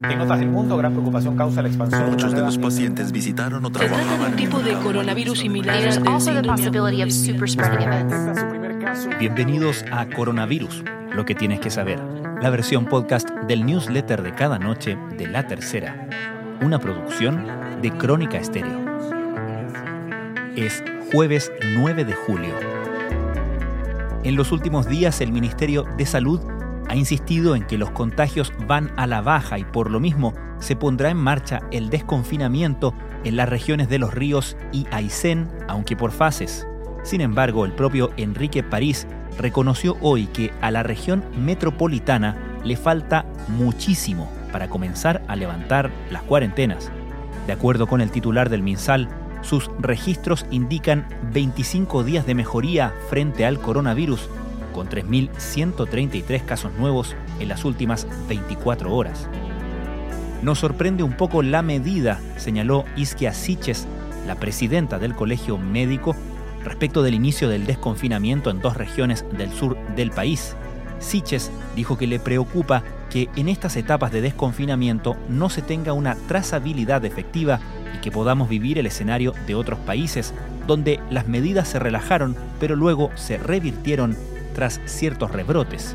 En otras del mundo, gran preocupación causa la expansión. Muchos de los pacientes visitaron o Se trata de un tipo de coronavirus similar al caso. Bienvenidos a Coronavirus, lo que tienes que saber, la versión podcast del newsletter de cada noche de La Tercera, una producción de Crónica Estéreo. Es jueves 9 de julio. En los últimos días el Ministerio de Salud ha insistido en que los contagios van a la baja y por lo mismo se pondrá en marcha el desconfinamiento en las regiones de Los Ríos y Aysén, aunque por fases. Sin embargo, el propio Enrique París reconoció hoy que a la región metropolitana le falta muchísimo para comenzar a levantar las cuarentenas. De acuerdo con el titular del MinSal, sus registros indican 25 días de mejoría frente al coronavirus, con 3.133 casos nuevos en las últimas 24 horas. Nos sorprende un poco la medida, señaló Isquia Siches, la presidenta del Colegio Médico, respecto del inicio del desconfinamiento en dos regiones del sur del país. Siches dijo que le preocupa que en estas etapas de desconfinamiento no se tenga una trazabilidad efectiva y que podamos vivir el escenario de otros países, donde las medidas se relajaron pero luego se revirtieron tras ciertos rebrotes.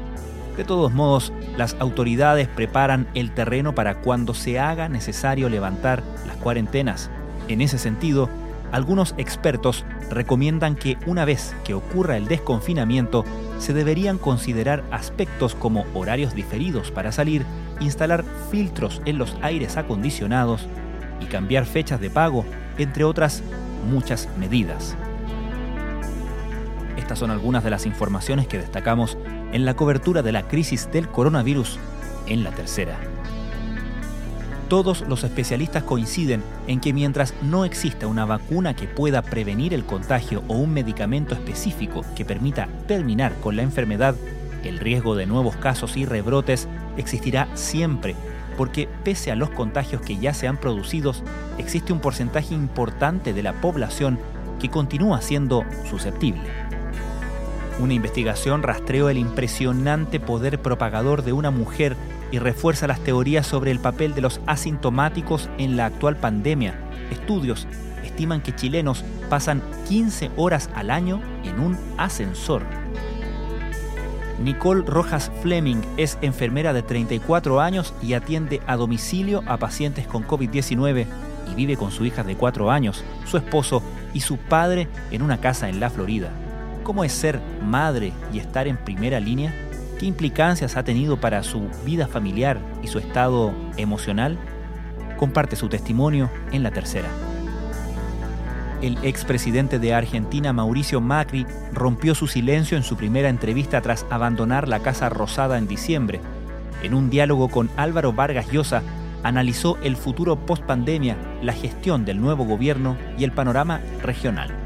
De todos modos, las autoridades preparan el terreno para cuando se haga necesario levantar las cuarentenas. En ese sentido, algunos expertos recomiendan que una vez que ocurra el desconfinamiento, se deberían considerar aspectos como horarios diferidos para salir, instalar filtros en los aires acondicionados y cambiar fechas de pago, entre otras muchas medidas. Estas son algunas de las informaciones que destacamos en la cobertura de la crisis del coronavirus en la tercera. Todos los especialistas coinciden en que mientras no exista una vacuna que pueda prevenir el contagio o un medicamento específico que permita terminar con la enfermedad, el riesgo de nuevos casos y rebrotes existirá siempre, porque pese a los contagios que ya se han producido, existe un porcentaje importante de la población que continúa siendo susceptible. Una investigación rastreó el impresionante poder propagador de una mujer y refuerza las teorías sobre el papel de los asintomáticos en la actual pandemia. Estudios estiman que chilenos pasan 15 horas al año en un ascensor. Nicole Rojas Fleming es enfermera de 34 años y atiende a domicilio a pacientes con COVID-19 y vive con su hija de 4 años, su esposo y su padre en una casa en la Florida. ¿Cómo es ser madre y estar en primera línea? ¿Qué implicancias ha tenido para su vida familiar y su estado emocional? Comparte su testimonio en la tercera. El expresidente de Argentina, Mauricio Macri, rompió su silencio en su primera entrevista tras abandonar la Casa Rosada en diciembre. En un diálogo con Álvaro Vargas Llosa, analizó el futuro post-pandemia, la gestión del nuevo gobierno y el panorama regional.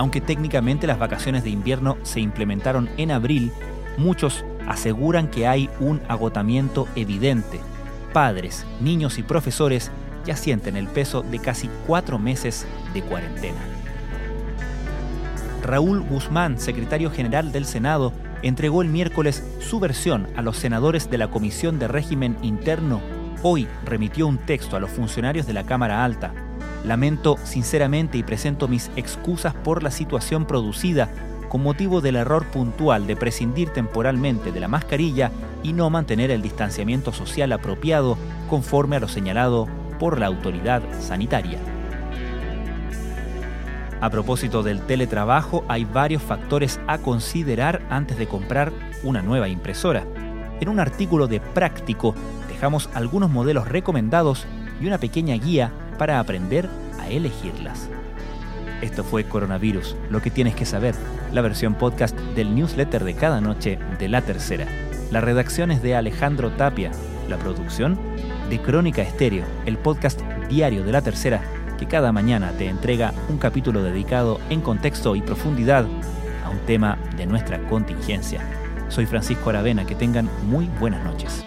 Aunque técnicamente las vacaciones de invierno se implementaron en abril, muchos aseguran que hay un agotamiento evidente. Padres, niños y profesores ya sienten el peso de casi cuatro meses de cuarentena. Raúl Guzmán, secretario general del Senado, entregó el miércoles su versión a los senadores de la Comisión de Régimen Interno. Hoy remitió un texto a los funcionarios de la Cámara Alta. Lamento sinceramente y presento mis excusas por la situación producida con motivo del error puntual de prescindir temporalmente de la mascarilla y no mantener el distanciamiento social apropiado conforme a lo señalado por la autoridad sanitaria. A propósito del teletrabajo, hay varios factores a considerar antes de comprar una nueva impresora. En un artículo de Práctico dejamos algunos modelos recomendados y una pequeña guía para aprender a elegirlas. Esto fue Coronavirus, lo que tienes que saber, la versión podcast del newsletter de cada noche de La Tercera. La redacción es de Alejandro Tapia, la producción de Crónica Estéreo, el podcast diario de La Tercera que cada mañana te entrega un capítulo dedicado en contexto y profundidad a un tema de nuestra contingencia. Soy Francisco Aravena, que tengan muy buenas noches.